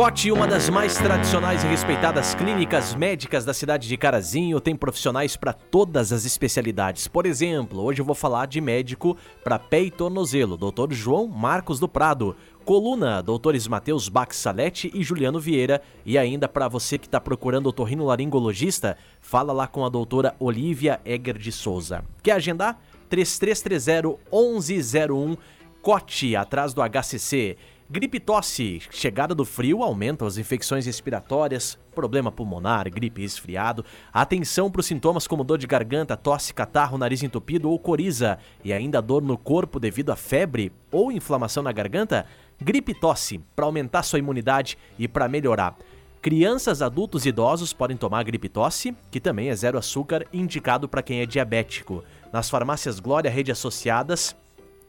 Cote, uma das mais tradicionais e respeitadas clínicas médicas da cidade de Carazinho, tem profissionais para todas as especialidades. Por exemplo, hoje eu vou falar de médico para pé e tornozelo, Dr. João Marcos do Prado. Coluna, doutores Matheus Baxalete e Juliano Vieira. E ainda para você que está procurando otorrinolaringologista, fala lá com a doutora Olivia Egger de Souza. Quer agendar? 3330 1101 Cote, atrás do HCC. Gripe tosse, chegada do frio aumenta as infecções respiratórias, problema pulmonar, gripe resfriado. Atenção para os sintomas como dor de garganta, tosse, catarro, nariz entupido ou coriza e ainda dor no corpo devido a febre ou inflamação na garganta. Gripe tosse, para aumentar sua imunidade e para melhorar. Crianças, adultos e idosos podem tomar gripe tosse, que também é zero açúcar, indicado para quem é diabético. Nas farmácias Glória Rede Associadas,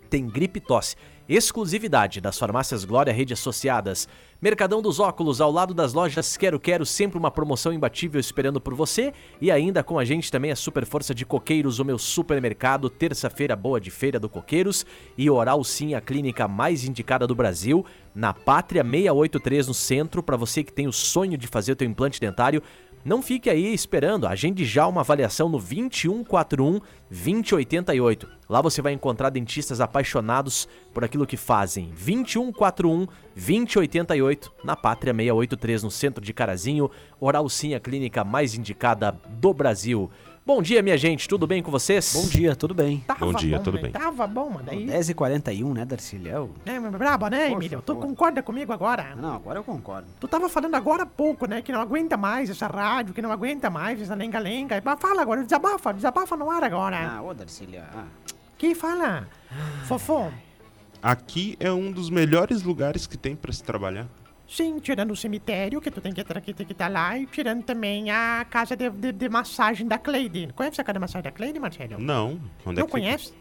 tem gripe tosse. Exclusividade das farmácias Glória Rede Associadas. Mercadão dos Óculos, ao lado das lojas Quero Quero, sempre uma promoção imbatível esperando por você. E ainda com a gente também a Super Força de Coqueiros, o meu supermercado. Terça-feira boa de Feira do Coqueiros. E Oral Sim, a clínica mais indicada do Brasil. Na Pátria 683 no centro, para você que tem o sonho de fazer o teu implante dentário. Não fique aí esperando, agende já uma avaliação no 2141 2088. Lá você vai encontrar dentistas apaixonados por aquilo que fazem. 2141 2088 na Pátria 683 no centro de Carazinho. Oral Sim, a clínica mais indicada do Brasil. Bom dia, minha gente, tudo bem com vocês? Bom dia, tudo bem. Tava Bom dia, bom, tudo né? bem. Tava bom, mano. Daí... 10h41, né, Darcília? É, mas braba, né, Por Emílio? Tu concorda comigo agora? Não, agora eu concordo. Tu tava falando agora há pouco, né? Que não aguenta mais essa rádio, que não aguenta mais essa lenga-lenga. Fala agora, desabafa, desabafa no ar agora. Ah, ô Darcília. Ah. Quem fala? Fofão. Aqui é um dos melhores lugares que tem pra se trabalhar. Sim, tirando o cemitério, que tu tem que estar que, tem que tá lá, e tirando também a casa de, de, de massagem da Cleide. Conhece a casa de massagem da Cleide, Marcelo? Não. Onde Não é que conhece?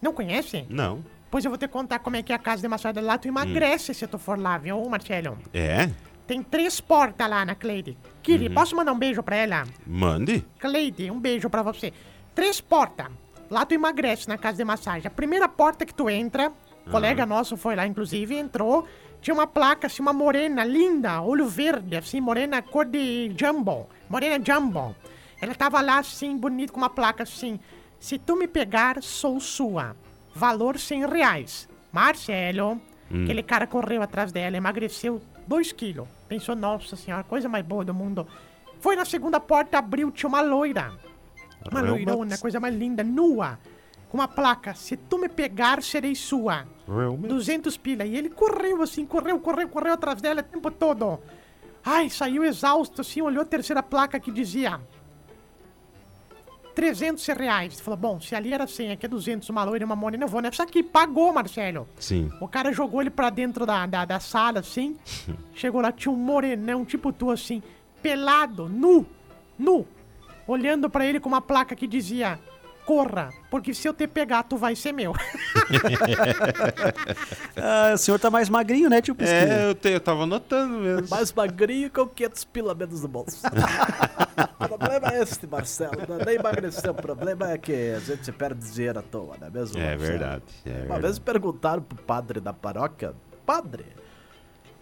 Não conhece? Fica? Não. Pois eu vou te contar como é que é a casa de massagem lá. Tu emagrece se tu for lá, viu, Marcelo? É? Tem três portas lá na Cleide. Kiri, Uhum. posso mandar um beijo pra ela? Mande. Cleide, um beijo pra você. Três portas. Lá tu emagrece na casa de massagem. A primeira porta que tu entra, colega nosso foi lá, inclusive, entrou. Tinha uma placa, assim, uma morena linda, olho verde, assim, morena cor de jumbo. Morena jumbo. Ela tava lá, assim, bonito, com uma placa assim. Se tu me pegar, sou sua. Valor 100 reais. Marcelo, aquele cara correu atrás dela, emagreceu 2 quilos. Pensou, nossa senhora, coisa mais boa do mundo. Foi na segunda porta, abriu, tinha uma loira. Uma loirona, coisa mais linda, nua. Com uma placa, se tu me pegar, serei sua. Realmente. 200 pila. E ele correu assim, correu, correu, correu atrás dela o tempo todo. Ai, saiu exausto assim, olhou a terceira placa que dizia... 300 reais. Falou, bom, se ali era 100, aqui é 200, uma loira e uma morena, eu vou nessa aqui. Pagou, Marcelo. Sim. O cara jogou ele pra dentro da, da, da sala, assim. Chegou lá, tinha um morenão, tipo tu, assim, pelado, nu, nu, olhando pra ele com uma placa que dizia: Corra, porque se eu te pegar, tu vai ser meu. Ah, o senhor tá mais magrinho, né, tio Pisquinha? É, eu, te, eu tava notando mesmo. Mais magrinho que o 500 pila menos no bolso. o problema é este, Marcelo. Não é nem emagrecer. O problema é que a gente perde dinheiro à toa, não é mesmo? É verdade. É Uma verdade. vez perguntaram pro padre da paróquia: Padre,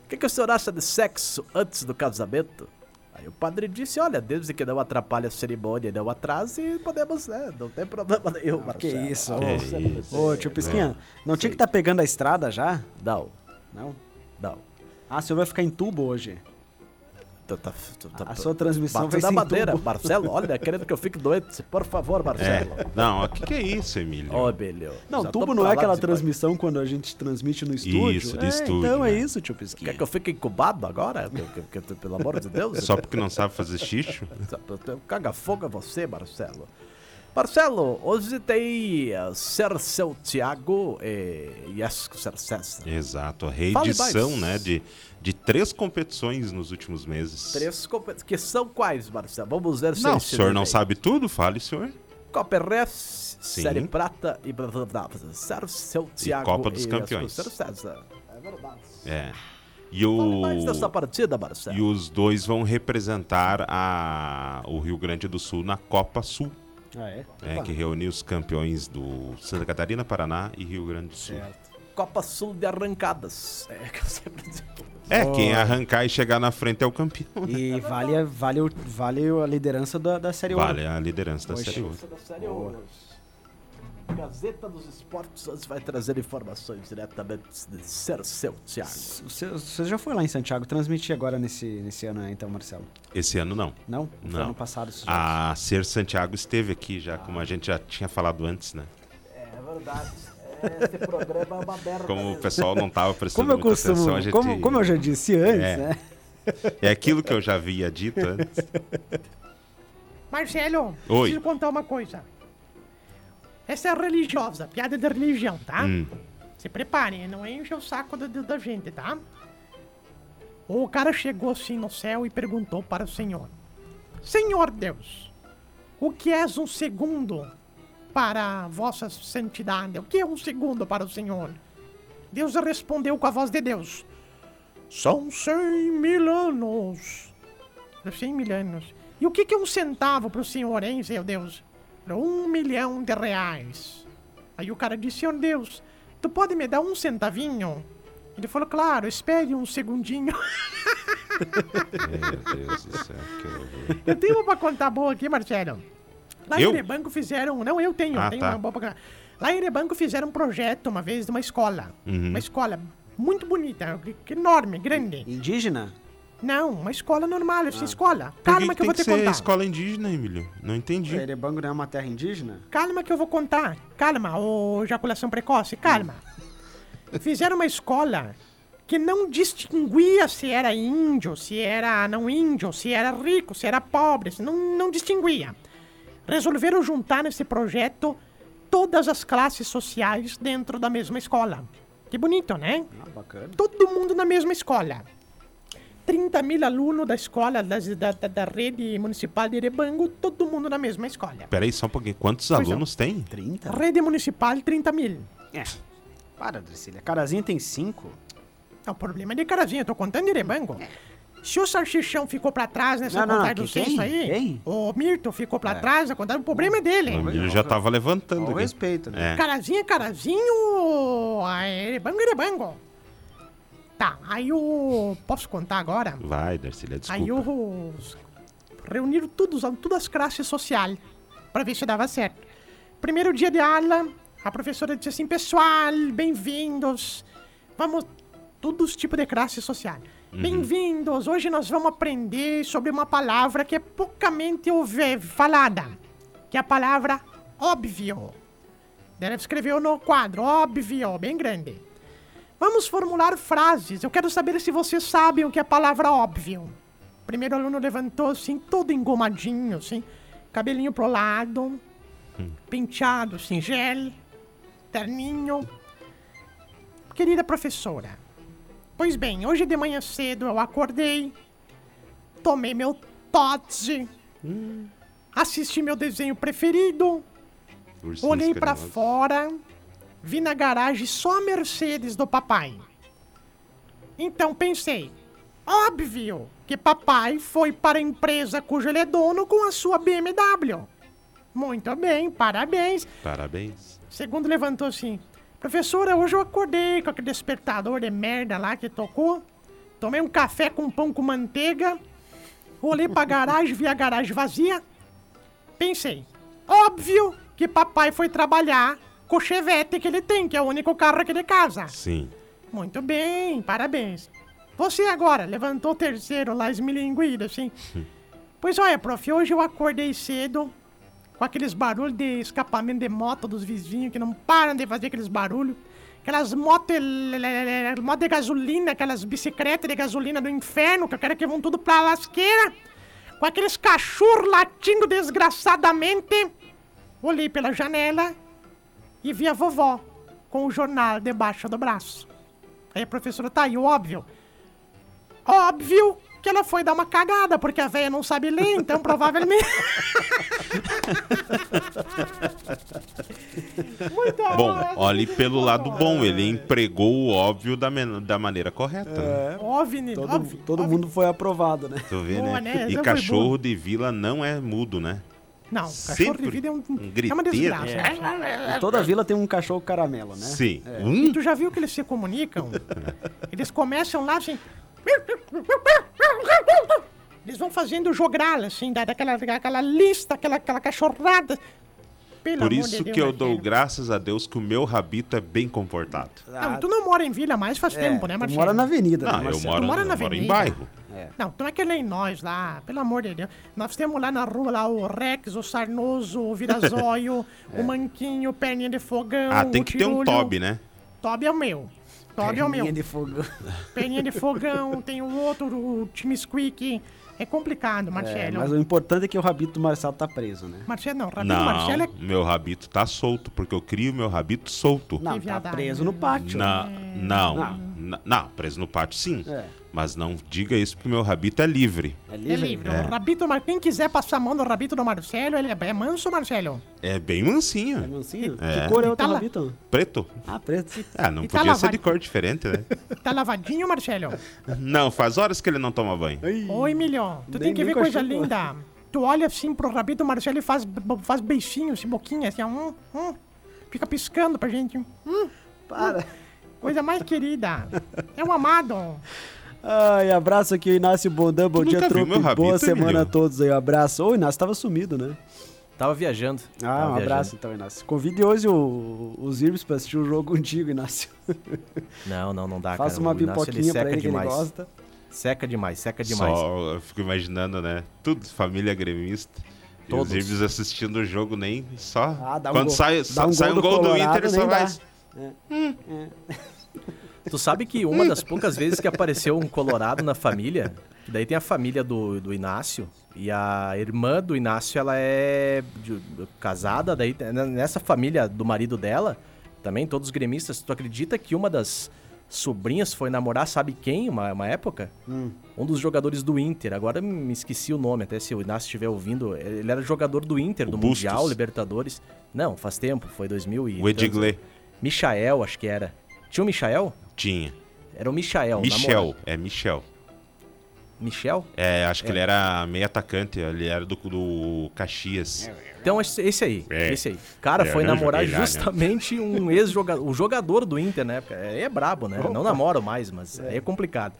o que, que o senhor acha de sexo antes do casamento? Aí o padre disse: Olha, desde que não atrapalhe a cerimônia e não atrase, podemos, né? Não tem problema nenhum, Marcelo. que isso, Ah, Que isso. não sei. Ô, tio Pisquinha, não tinha que estar pegando a estrada já? Não, Não? não. Ah, o senhor vai ficar em tubo hoje. Tu tá- tu tá- A sua transmissão vai em madeira, tubo. Marcelo. Olha, querendo que eu fique doente. Por favor, É. Marcelo. Não, o que, que é isso, Emílio? Ô, Emílio. Não, já tubo não é aquela transmissão quando a gente transmite no estúdio? Isso, de É, estúdio, Então é né? isso, tio Pisquinha. Quer que eu fique incubado agora? Que- que- que- pelo amor de Deus. Só porque não sabe fazer xixo? Caga fogo é você, Marcelo. Marcelo, hoje tem Cerceu Thiago e Iesco Cercés. Exato, a reedição, né, de, de três competições nos últimos meses. Três competições. Que são quais, Marcelo? Vamos ver se Não, o senhor não ensinei. sabe tudo? Fale, senhor. Copa RS, Sim. Série Prata e blá blá seu Thiago. Copa dos e Campeões. Sério César. É verdade. É. E Fale mais dessa o. partida, Marcelo. E os dois vão representar a, o Rio Grande do Sul na Copa Sul, Ah, é? né, Opa. que reuniu os campeões do Santa Catarina, Paraná e Rio Grande do Sul. Certo. Copa Sul de arrancadas. É que eu sempre digo. É, quem arrancar e chegar na frente é o campeão. E vale, vale, vale a liderança da, da Série Ouro. Vale a liderança da Poxa. Série Ouro. Gazeta dos Esportes hoje vai trazer informações diretamente de Ser Seu Thiago. Você, você já foi lá em Santiago transmitir agora nesse, nesse ano então, Marcelo? Esse ano não. Não? Foi Não. ano passado. A Ser Santiago esteve aqui já, como a gente já tinha falado antes, né? É verdade. Esse programa é uma merda. Como o pessoal não estava prestando Como eu muita atenção, costumo, a gente... como, como eu já disse antes, É. né? É aquilo que eu já havia dito antes. Marcelo, Oi. preciso contar uma coisa. Essa é religiosa, piada de religião, tá? Hum. Se preparem, não enche o saco da, da gente, tá? O cara chegou assim no céu e perguntou para o Senhor: Senhor Deus, o que és um segundo para a vossa santidade? O que é um segundo para o Senhor? Deus respondeu com a voz de Deus: São cem mil anos. Cem mil anos. E o que que é um centavo para o Senhor, hein, seu Deus? Um milhão de reais. Aí o cara disse, Senhor Deus, tu pode me dar um centavinho? Ele falou, claro, espere um segundinho. Meu Deus do céu, que horror. Eu tenho uma pra contar boa aqui, Marcelo. Lá Eu? em Erebanco fizeram... Não, eu tenho, Ah, eu tenho tá. uma boa pra contar. Lá em Erebanco fizeram um projeto uma vez de uma escola. Uhum. Uma escola muito bonita, enorme, grande. Indígena? Não, uma escola normal, Ah. assim, escola. Por Calma que, que, eu vou te que ser contar. escola indígena, Emílio? Não entendi. Erebango não é uma terra indígena? Calma que eu vou contar. Calma, ô ejaculação precoce, calma. Fizeram uma escola que não distinguia se era índio, se era não índio, se era rico, se era pobre, se não, não distinguia. Resolveram juntar nesse projeto todas as classes sociais dentro da mesma escola. Que bonito, né? Ah, bacana. Todo mundo na mesma escola. 30 mil alunos da escola, das- da, da, da rede municipal de Erebango, todo mundo na mesma escola. Peraí, só um pouquinho. Quantos Pois não. alunos tem? 30? Rede municipal, 30 mil. É. Para, Dricília. Carazinho tem 5? É o problema de carazinha, eu tô contando de Erebango. Se o salsichão ficou pra trás nessa Não, não, contagem do censo aí, Quem? o Mirto ficou pra trás, a contagem, o problema é dele. O Emílio já tava levantando Com respeito, né? É. Carazinha, carazinho, ah, Erebango, Erebango. Tá, aí o... Posso contar agora? Vai, Darcília, Aí desculpa. os... Reuniram todos, todas as classes sociais pra ver se dava certo. Primeiro dia de aula, a professora disse assim, pessoal, bem-vindos. Vamos, todos os tipos de classe social. Bem-vindos, hoje nós vamos aprender sobre uma palavra que é poucamente falada, que é a palavra óbvio. Ela escreveu no quadro, óbvio, bem grande. Vamos formular frases. Eu quero saber se vocês sabem o que é a palavra óbvio. O primeiro aluno levantou assim, todo engomadinho, assim, cabelinho pro lado, penteado, singelo, terninho. Querida professora, pois bem, hoje de manhã cedo eu acordei, tomei meu Todze, assisti meu desenho preferido, Ursinhos Olhei pra carinhosos. fora, vi na garagem só a Mercedes do papai. Então pensei, óbvio que papai foi para a empresa cujo ele é dono com a sua BMW. Muito bem, parabéns. Parabéns. Segundo levantou assim, professora, hoje eu acordei com aquele despertador de merda lá que tocou. Tomei um café com pão com manteiga. Olhei pra garagem, vi a garagem vazia. Pensei, óbvio que papai foi trabalhar com o Chevette que ele tem, que é o único carro aqui de casa. Sim. Muito bem, parabéns. Você agora levantou o terceiro lá esmilinguido, assim. Pois olha, prof, hoje eu acordei cedo com aqueles barulhos de escapamento de moto dos vizinhos que não param de fazer aqueles barulhos. Aquelas motos moto de gasolina, aquelas bicicletas de gasolina do inferno, que eu quero que vão tudo pra lasqueira. Com aqueles cachorros latindo desgraçadamente. Olhei pela janela e vi a vovó com o jornal debaixo do braço. Aí a professora tá aí, óbvio. Óbvio que ela foi dar uma cagada, porque a velha não sabe ler, então provavelmente. Bom, olhe pelo lado bom, ele empregou o óbvio da, men- da maneira correta. né? OVNI, Todo, OVNI, todo OVNI. mundo foi aprovado, né? Tu vê, Boa, né? né? E cachorro de vila não é mudo, né? Não, cachorro Sempre de vida é, um, um é uma desgraça. Em toda vila tem um cachorro caramelo, né? Sim. E Hum, tu já viu que eles se comunicam? Eles começam lá assim. Eles vão fazendo jogral, assim, da- daquela, daquela lista, aquela, aquela cachorrada. Pelo por isso de Deus, que eu dou filho? graças a Deus que o meu rabito é bem comportado. Não, tu não mora em vila mais faz tempo, né, É, tu Marcelo? mora na avenida, Não, né, eu Marcelo? moro, Tu mora eu na moro em avenida? Bairro. Não, não é que nem nós lá, pelo amor de Deus. Nós temos lá na rua lá o Rex, o Sarnoso, o Virazóio, o Manquinho, o Perninha de Fogão. Ah, tem o que ter um Tirulho. Toby, né? Toby é o meu. Toby é o meu. Linha de fogo. Perninha de Fogão, tem o outro, o Time Squeak. É complicado, É, Marcelo. mas o importante é que o rabito do Marcelo tá preso, né? Marcelo não, Rabino Não, Marcelo é... meu rabito tá solto, porque eu crio meu rabito solto. Não, tá preso no pátio. Na- não, Não. na- não, preso no pátio sim. É. Mas não diga isso porque meu rabito é livre. É É livre? livre. O Rabito, quem quiser passar a mão no Rabito do Marcelo, ele é, é manso, Marcelo. É bem É mansinho. mansinho? É. Que cor é o Tá rabito? Preto. Ah, preto. Ah, não E tá podia ser lavado. de cor diferente, né? Tá lavadinho, Marcelo? não, faz horas que ele não toma banho. Oi, Emilio. Tu Nem- tem que ver coisa linda. Tu olha assim pro Rabito do Marcelo e faz, faz beicinho, assim, boquinha, assim, hum, hum. Fica piscando pra gente. Hum, Para. coisa mais querida. É um amado. Ai, abraço aqui, Inácio Bondan. Bom dia, trupe. Boa semana a todos aí. Um abraço. Ô, o Inácio tava sumido, né? Tava viajando. Ah, Tava um viajando. abraço então, Inácio. Convide hoje o- os Irbs pra assistir o jogo contigo, Inácio. Não, não, não dá, Faça cara. uma pipoquinha pra seca ele que ele demais. gosta. Seca demais, seca demais. Só eu fico imaginando, né? Tudo família gremista. Todos. os Irbes assistindo o jogo nem só. Ah, dá um Quando gol- sai, dá sa- um sai gol um do gol do Colorado, Inter, só nem vai. dá. Tu sabe que uma das poucas vezes que apareceu um colorado na família, que daí tem a família do, do Inácio, e a irmã do Inácio, ela é de- casada, daí nessa família do marido dela, também todos gremistas, tu acredita que uma das sobrinhas foi namorar, sabe quem, uma, uma época? Um dos jogadores do Inter, agora me esqueci o nome, até se o Inácio estiver ouvindo, ele era jogador do Inter, O do Bustos. Mundial, Libertadores. Não, faz tempo, foi 2000 e... O Edgley Michael, acho que era. Tinha o Michael? Tinha. Era o Michael. Michel, namorado. é Michel. Michel? É, acho que ele era meio atacante, ele era do, do Caxias. Então esse esse aí, É. esse aí. O cara É, foi não namorar lá, né? justamente um ex-jogador, o jogador do Inter na época. Aí é brabo, né? Não namoro mais, mas aí é complicado.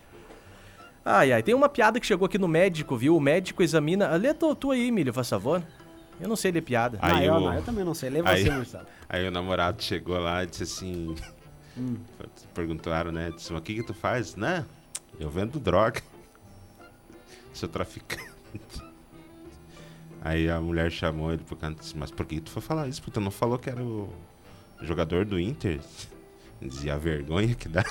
Ai, ai, tem uma piada que chegou aqui no médico, viu? O médico examina. Lê tu, tu aí, Emílio, faz favor. Eu não sei ler piada. Aí ah, eu, não, eu também não sei. Lê aí- você, Marcelo. Aí o namorado chegou lá e disse assim. Hum. Perguntaram, né? Disse, mas o que que tu faz? Né? Eu vendo droga. Sou traficante. Aí a mulher chamou ele pro canto e disse, mas por que tu foi falar isso? Porque tu não falou que era o jogador do Inter? Dizia a vergonha que dá.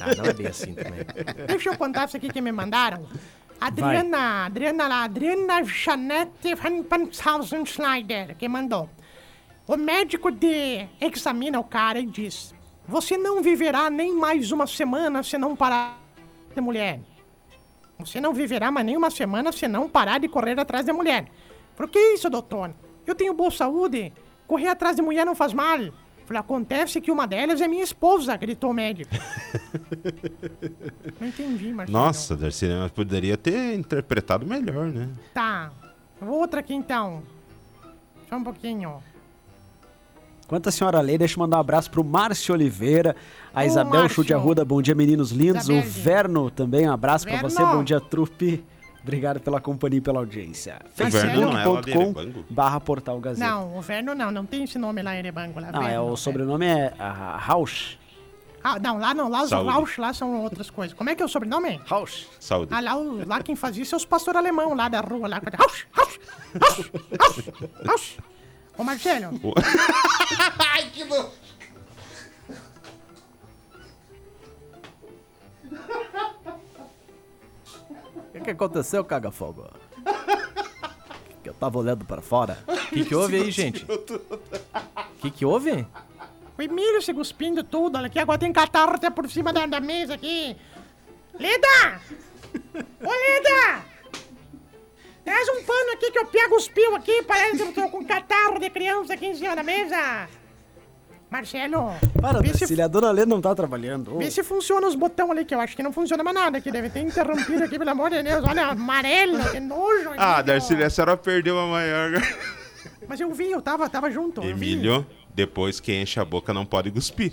Ah, não é bem assim também. Deixa eu contar isso aqui que me mandaram. Adriana, Adriana lá, Adriana Janete van Panshausen Schneider, que mandou. O médico de examina o cara e diz: Você não viverá nem mais uma semana se não parar de mulher. Você não viverá mais nem uma semana se não parar de correr atrás de mulher. Por que isso, doutor? Eu tenho boa saúde. Correr atrás de mulher não faz mal. Falei, acontece que uma delas é minha esposa, gritou o médico. não entendi, Marcelo. Nossa, Darcy, mas poderia ter interpretado melhor, né? Tá. Outra aqui então. Só um pouquinho. Enquanto a senhora lê, deixa eu mandar um abraço pro Márcio Oliveira, a Ô, Isabel Márcio. Chute Arruda, bom dia meninos lindos, o Isabel. Verno também, um abraço pra Verno. você, bom dia trupe, obrigado pela companhia e pela audiência. O é Facebook.com Erebango? barra portal Gazeta. Não, o Verno não, não tem esse nome lá em Erebango. Lá, Não, é Verno, o sobrenome é ah, Rausch. Ah, não, lá não, lá os. Rausch lá são outras coisas. Como é que é o sobrenome? Rausch. Saúde. Ah, lá, o- lá quem faz isso é os pastor alemão lá da rua lá. Rausch, Rausch, Rausch, Rausch, Rausch. Ô Marcelo, O que, que aconteceu, caga-fogo? Que eu tava olhando pra fora. O que, que houve aí, gente? O que, que houve? o Emílio se cuspindo tudo. Olha aqui, agora tem catarro até por cima da, da mesa aqui. Leda! Ô Leda! Aqui que eu pego os pios aqui. Parece que eu tô com catarro de criança aqui em cima da mesa. Marcelo, Para, Darcília, a dona Lê não tá trabalhando. Vê se funciona os botões ali, que eu acho que não funciona mais nada, que deve ter interrompido aqui, pelo amor de Deus. Olha, amarelo, que nojo. Ah. Darcília, a senhora perdeu a maior. Mas eu vi, eu tava, tava junto. Emílio, depois que enche a boca não pode cuspir.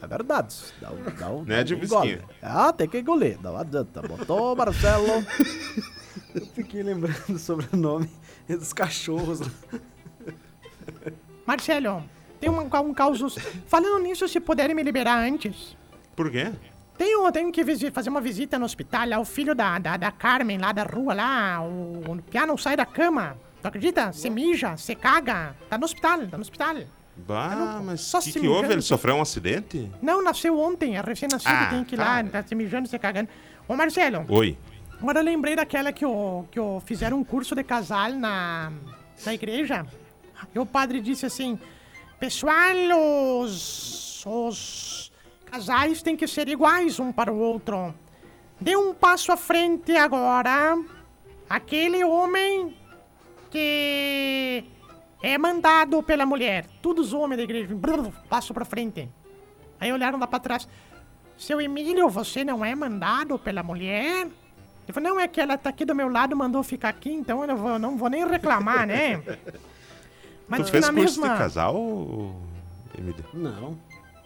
É verdade. Dá um, dá um, Né, dá um de? Ah, tem que engolir. Não adianta. Botou Marcelo. Fiquei lembrando sobre o nome dos cachorros. Marcelo, tem um, um caos. Falando nisso, se puderem me liberar antes. Por quê? Tenho, tenho que fazer uma visita no hospital. Lá, o filho da, da, da Carmen, lá da rua, lá. O, o piá não sai da cama. Tu acredita? Se mija, se caga. Tá no hospital, tá no hospital. Bah, mas só o que, se que houve? Ele sofreu um acidente? Não, nasceu ontem, é recém-nascido, Ah, tem que ir lá, tá. tá se mijando, se cagando. Ô, Marcelo, Oi. Agora eu lembrei daquela que o, que o fizeram um curso de casal na, na igreja. E o padre disse assim: Pessoal, os, os casais têm que ser iguais um para o outro. Dê um passo à frente agora. Aquele homem que é mandado pela mulher. Todos os homens da igreja. Passo pra frente. Aí olharam lá pra trás. Seu Emílio, você não é mandado pela mulher? Ele falou, não, é que ela tá aqui do meu lado, mandou ficar aqui, então eu não vou, não vou nem reclamar, né? Mas tu fez na curso mesma... de casal, ô, Emílio? Não,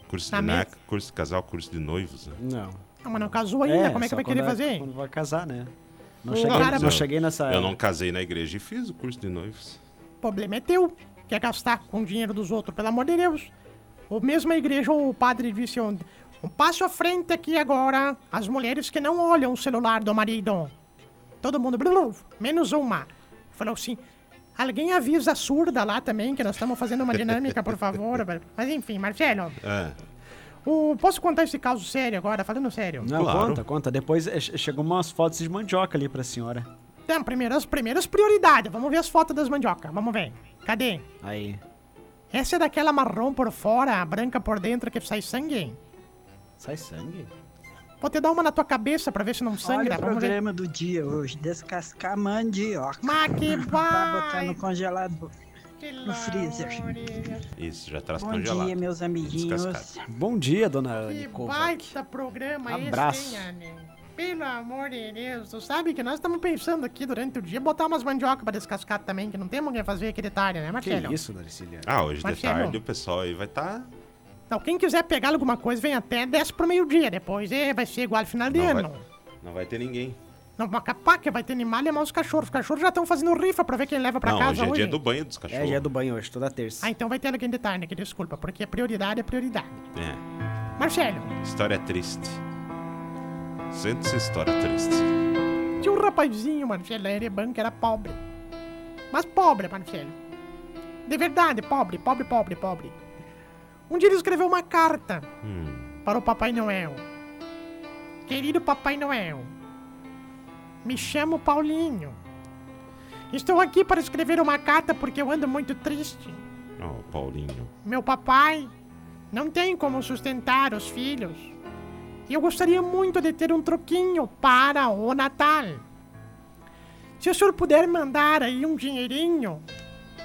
Curso Na de, é curso de casal, curso de noivos. né? não. Não, mas não casou ainda, como é que vai querer quando fazer? Quando vai casar, né? Não cheguei, cara- não cheguei nessa... Eu não casei na igreja e fiz o curso de noivos. O problema é teu. Quer gastar com o dinheiro dos outros, pelo amor de Deus. O mesmo a igreja, o padre disse ontem. Um passo à frente aqui agora, as mulheres que não olham o celular do marido. Todo mundo, blu, menos uma. Falou assim, alguém avisa a surda lá também, que nós estamos fazendo uma dinâmica, por favor. Mas enfim, Marcelo, É. o- posso contar esse caso sério agora, falando sério? Não, Claro. conta, conta. Depois eh, che- chegou umas fotos de mandioca ali pra senhora. Então, primeiras, primeiras prioridades, vamos ver as fotos das mandioca, vamos ver. Cadê? Aí. Essa é daquela marrom por fora, branca por dentro, que sai sangue? Sai sangue? Vou te dar uma na tua cabeça pra ver se não sangra. Olha o Vamos ver. programa do dia hoje, descascar mandioca. Mas que Pra botar no vai! congelador. que no freezer. Isso, já traz Bom congelado. dia, meus amiguinhos. Descascado. Bom dia, dona Anne Que Kovac. baita programa Abraço. esse, hein, Anne? Pelo amor de Deus, tu sabe que nós estamos pensando aqui durante o dia botar umas mandioca pra descascar também, que não temos o que fazer aqui de tarde, né, Que Marcelo? isso, Darcília? Ah, hoje de Marcelo. tarde o pessoal aí vai tá estar. Então, quem quiser pegar alguma coisa, vem até, desce pro meio-dia. Depois é, vai ser igual final de Não vai- ano. Não vai ter ninguém. Não, mas capaz que vai ter animal e mais os cachorros. Os cachorros já estão fazendo rifa pra ver quem leva pra não, casa hoje é hoje. dia do banho dos cachorros. É dia do banho hoje, toda terça. Ah, então vai ter alguém de tarde, que desculpa, porque a prioridade é prioridade. É, Marcelo, história triste. Sente-se história triste. tinha um rapazinho, Marcelo, era de banco, era pobre. Mas pobre, Marcelo. De verdade, pobre, pobre, pobre, pobre. Um dia ele escreveu uma carta Hum, para o Papai Noel. Querido Papai Noel, me chamo Paulinho. Estou aqui para escrever uma carta porque eu ando muito triste. ó, Paulinho. Meu papai não tem como sustentar os filhos. E eu gostaria muito de ter um troquinho para o Natal. Se o senhor puder mandar aí um dinheirinho,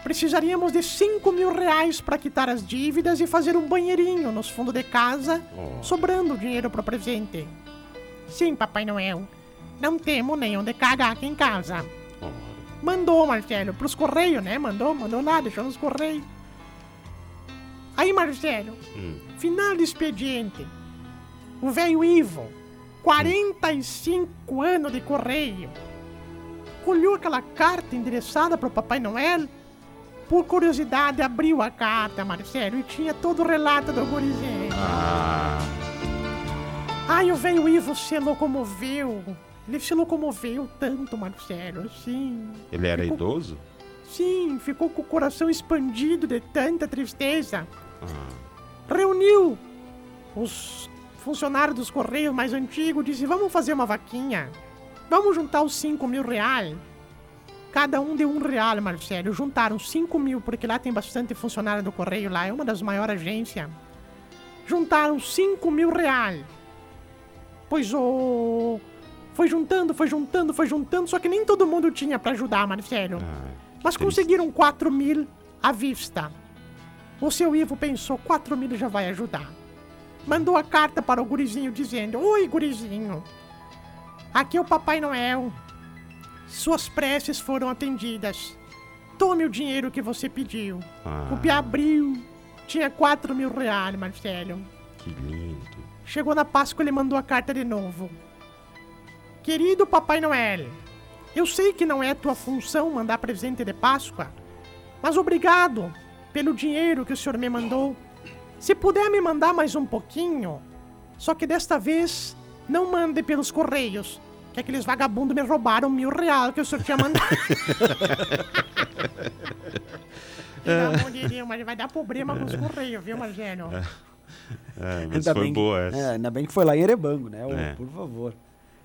precisaríamos de 5 mil reais para quitar as dívidas e fazer um banheirinho nos fundos de casa, Ó. sobrando dinheiro para o presente. Sim, Papai Noel. Não temos nenhum de cagar aqui em casa. Mandou, Marcelo, pros Correios, né? Mandou, mandou lá, deixou nos Correios. Aí, Marcelo, Hum. final do expediente. O velho Ivo, 45 anos de correio, colheu aquela carta endereçada pro Papai Noel. Por curiosidade, abriu a carta, Marcelo, e tinha todo o relato do gurizinho. Ah, Ai, o velho Ivo se locomoveu. Ele se locomoveu tanto, Marcelo, assim. ele era Ficou- idoso? Sim, ficou com o coração expandido de tanta tristeza. Ah, Reuniu os funcionários dos Correios mais antigos e disse: Vamos fazer uma vaquinha. Vamos juntar os 5 mil reais. Cada um deu um real, Marcelo. Juntaram 5 mil, porque lá tem bastante funcionário do Correio, lá é uma das maiores agências. Juntaram 5 mil reais. Pois o. Foi juntando, foi juntando, foi juntando, só que nem todo mundo tinha pra ajudar, Marcelo. ah, Mas triste. conseguiram 4 mil à vista. O seu Ivo pensou, 4 mil já vai ajudar. Mandou a carta para o gurizinho dizendo: Oi, gurizinho. Aqui é o Papai Noel. Suas preces foram atendidas. Tome o dinheiro que você pediu. Ah. O Pia abriu. Tinha 4 mil reais, Marcelo. Que lindo. Chegou na Páscoa, ele mandou a carta de novo. Querido Papai Noel, eu sei que não é tua função mandar presente de Páscoa, mas obrigado pelo dinheiro que o senhor me mandou. Se puder me mandar mais um pouquinho, só que desta vez não mande pelos correios, que aqueles vagabundos me roubaram mil reais que o senhor tinha mandado. De Deus, mas vai dar problema com os correios, viu, Marcelo? É, mas Ainda foi bem, boa essa. É, ainda bem que foi lá em Erebango, né? É. Por favor.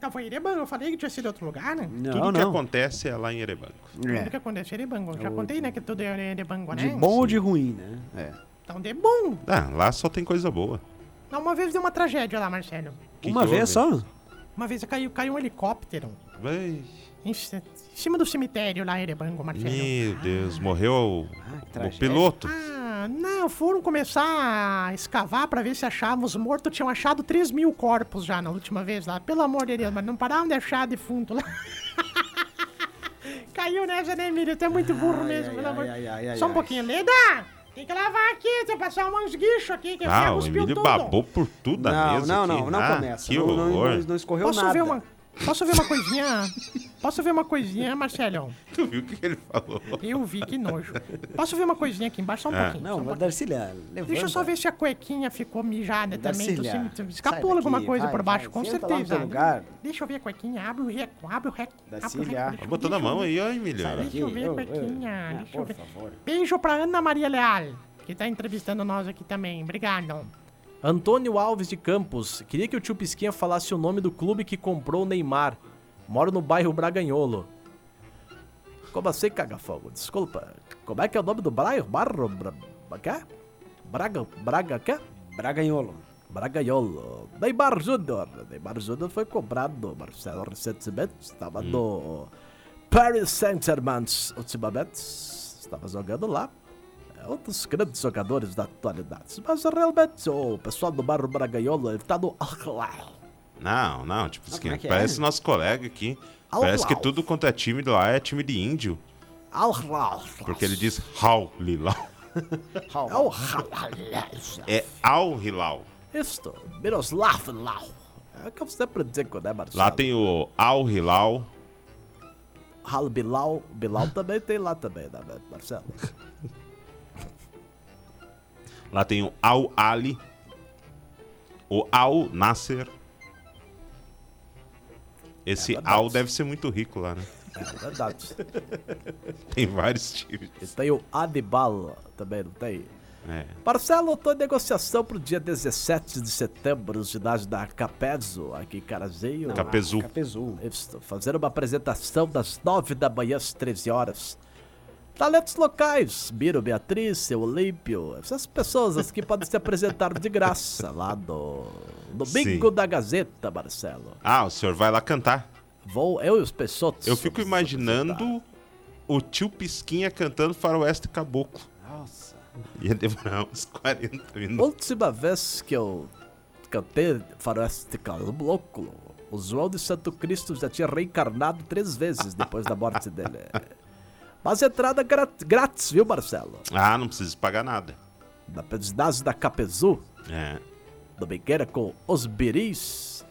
Não, foi Erebango, eu falei que tinha sido outro lugar, né? Não, Tudo que não. acontece é lá em Erebango. Tudo que É. acontece é Erebango. Já O- contei, né, que tudo é Erebango, né? De bom ou de ruim, né? É. Então, de bom. Ah, lá só tem coisa boa. Não, uma vez deu uma tragédia lá, Marcelo. Que Uma que vez houve? só? Uma vez caiu, caiu um helicóptero Ai, em, em cima do cemitério lá em Erebango, Marcelo. Meu Deus, morreu o, Ah, o piloto. Ah, não, foram começar a escavar pra ver se achavam os mortos. Tinham achado 3 mil corpos já na última vez lá. Pelo amor de Deus, mas não paravam de achar defunto lá. Caiu nessa, né, Emílio? Tu é muito burro Ai, mesmo, ai, pelo amor. ai, ai, ai, Só um ai. pouquinho. Leda! Tem que lavar aqui, tem que passar uns guichos aqui, que Ah, o Emílio tudo. babou por tudo da Não, mesa não, aqui. não, não Ah, começa. Que não, não, horror. não, não escorreu Posso nada. ver uma. Posso ver uma coisinha? Posso ver uma coisinha, Marcelo? Tu viu o que ele falou? Eu vi, que nojo. Posso ver uma coisinha aqui embaixo? Só um Ah. pouquinho. Não, um pouquinho. Darcília, levanta. Deixa eu só ver se a cuequinha ficou mijada também. Tu, escapou alguma coisa vai, por baixo, vai, com certeza. Deixa eu ver a cuequinha. Abre o reco, abre o reco. abre o Darcília. reco, Tá botando a mão aí, ó, Emílio. Deixa eu ver a Eu- eu- cuequinha. Deixa eu por ver. favor. Beijo pra Ana Maria Leal, que tá entrevistando nós aqui também. Obrigado. Antônio Alves de Campos. Queria que o tio Pisquinha falasse o nome do clube que comprou o Neymar. Moro no bairro Braganholo. Como assim, caga-fogo? Desculpa. Como é que é o nome do bairro? Barro... Bra... Quê? Braga... Braga... Quê? Braganholo. Braganholo. Neymar Júnior. Neymar Júnior foi comprado, Marcelo, recentemente. Estava no Paris Saint-Germain ultimamente. Estava jogando lá. É um dos grandes jogadores da atualidade. Mas realmente o pessoal do bairro Braganholo ele tá no. Não, não, tipo, Ah, assim, como é é? parece nosso colega aqui. Au, parece que au. tudo quanto é time lá é time de índio. Al. Porque ele diz Hal Lilau. É. É Al Hilal. Isto, Miroslav Lau. É o que eu sempre digo, né, Marcelo? Lá tem o Al Hilal. Hal Bilal. Bilal também tem lá também, né, Marcelo? Lá tem o Al Ali. O Al Nasser. Esse É. Al deve ser muito rico lá, né? É verdade. Tem vários times. E tem o Adibal também, não tem? É. Marcelo, tô em negociação pro dia 17 de setembro, ginásio da Capezo, aqui em Carazinho. Capezu. Capezu. Estou fazendo uma apresentação das 9 da manhã às 13 horas. Talentos locais, Miro, Beatriz, seu Olímpio, essas pessoas aqui podem se apresentar de graça lá no Domingo Sim. da Gazeta, Marcelo. Ah, o senhor vai lá cantar. Vou, eu e os Peixotos. Eu fico imaginando o tio Pisquinha cantando Faroeste Caboclo. Nossa. Ia demorar uns 40 minutos. Última vez que eu cantei Faroeste Caboclo, o João de Santo Cristo já tinha reencarnado três vezes depois da morte dele. Mas entrada grátis, viu, Marcelo? Ah, não precisa pagar nada. Na ginásio da Capezu, É. domingueira com os biris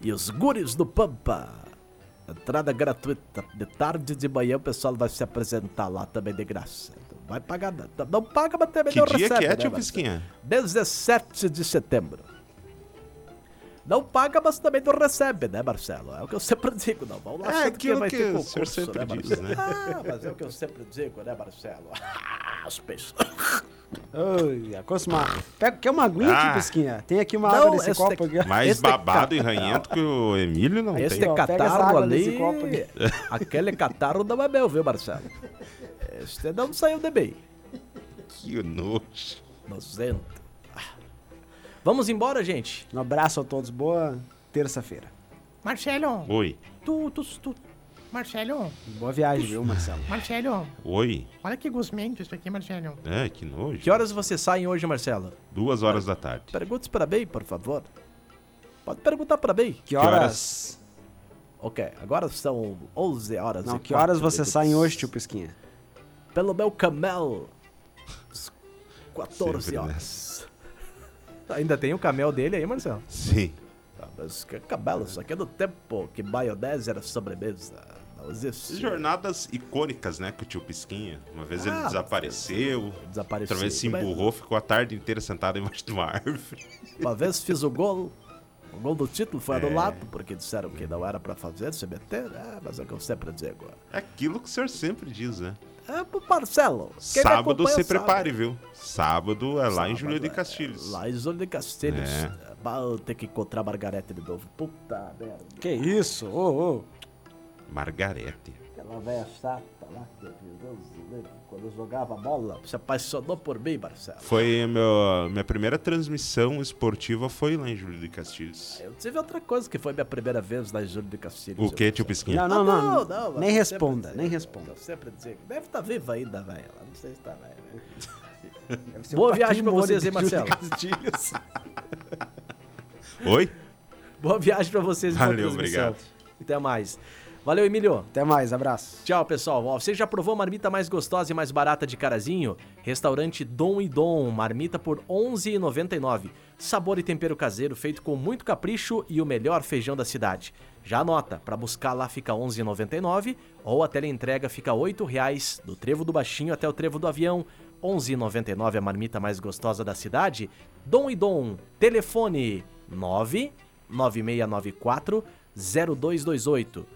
e os guris do Pampa. Entrada gratuita. De tarde de manhã o pessoal vai se apresentar lá também de graça. Não vai pagar nada. Não paga, mas também Que não dia recebe, que é, né, tio Marcelo? Pisquinha? 17 de setembro. Não paga, mas também não recebe, né, Marcelo? É o que eu sempre digo, não. Vamos lá, É aquilo vai que ter o concurso, senhor sempre né, diz, né? Ah, mas é o que eu sempre digo, né, Marcelo? Ah, os peixes. Oi, acostumar. Pega, quer uma aguinha Ah. aqui, Pesquinha? Tem aqui uma Não, água nesse esse copo daqui- aqui. Mais Esse é babado e ranhento que o Emílio não Esse tem. pega essa catarro ali. Aquele catarro não é meu, viu, Marcelo? Este não saiu de mim. Que nojo. Nozento. Vamos embora, gente? Um abraço a todos. Boa terça-feira. Marcelo, Oi. tu, tu, tu. Marcelo, Boa viagem, viu, Marcelo? Marcelo, Oi? olha que gosmento isso aqui, Marcelo. É, que nojo. Que horas você saem hoje, Marcelo? Duas horas da tarde. Pergunte para bem, por favor. Pode perguntar para bem. Que horas? horas? Ok, agora são 11 horas Não, e que horas você minutos. saem hoje, tio Pisquinha? Pelo meu camel. 14 Sempre horas. Ainda tem o camel dele aí, Marcelo? Sim. Ah, mas que cabelo, isso aqui é do tempo que maionese era sobremesa. Não existe. Jornadas icônicas, né, com o tio Pisquinha. Uma vez ele Ah, desapareceu, Desapareceu. outra vez se Mas emburrou, ficou a tarde inteira sentado embaixo de uma árvore. Uma vez fiz o gol. O gol do título foi É. anulado, porque disseram que não era pra fazer, se meter. É, mas é o que eu sempre digo. É aquilo que o senhor sempre diz, né? É pro Marcelo. quem Sábado se sabe. prepare, viu? Sábado é lá em Sábado Júlio de é Castilhos. Lá em Júlio de Castilhos. É. Eu tenho que encontrar a Margarete de novo. Puta merda. Que isso? Ô, ô. Margarete. Aquela velha chata lá, que livre, quando eu jogava bola, se apaixonou por mim, Marcelo. Foi a meu, minha primeira transmissão esportiva foi lá em Júlio de Castilhos. Eu tive outra coisa que foi minha primeira vez lá em Júlio de Castilhos. O que, tio. Pisquinha? Não, não, não. não, nem eu responda, sempre nem responda. Eu sempre dizer. Deve estar viva ainda, velho. Ela Não sei se tá né? Deve ser Boa viagem pra vocês, hein, Marcelo? Oi? Boa viagem pra vocês. Valeu, obrigado. Até mais. Valeu, Emílio. Até mais, abraço. Tchau, pessoal. Ó, você já provou a marmita mais gostosa e mais barata de Carazinho? Restaurante Dom e Dom, marmita por R$ 11,99. Sabor e tempero caseiro feito com muito capricho e o melhor feijão da cidade. Já anota, para buscar lá fica R$ 11,99 ou a teleentrega fica R$ 8,00 do Trevo do Baixinho até o Trevo do Avião. R$ 11,99 a marmita mais gostosa da cidade. Dom e Dom, telefone 99694 0228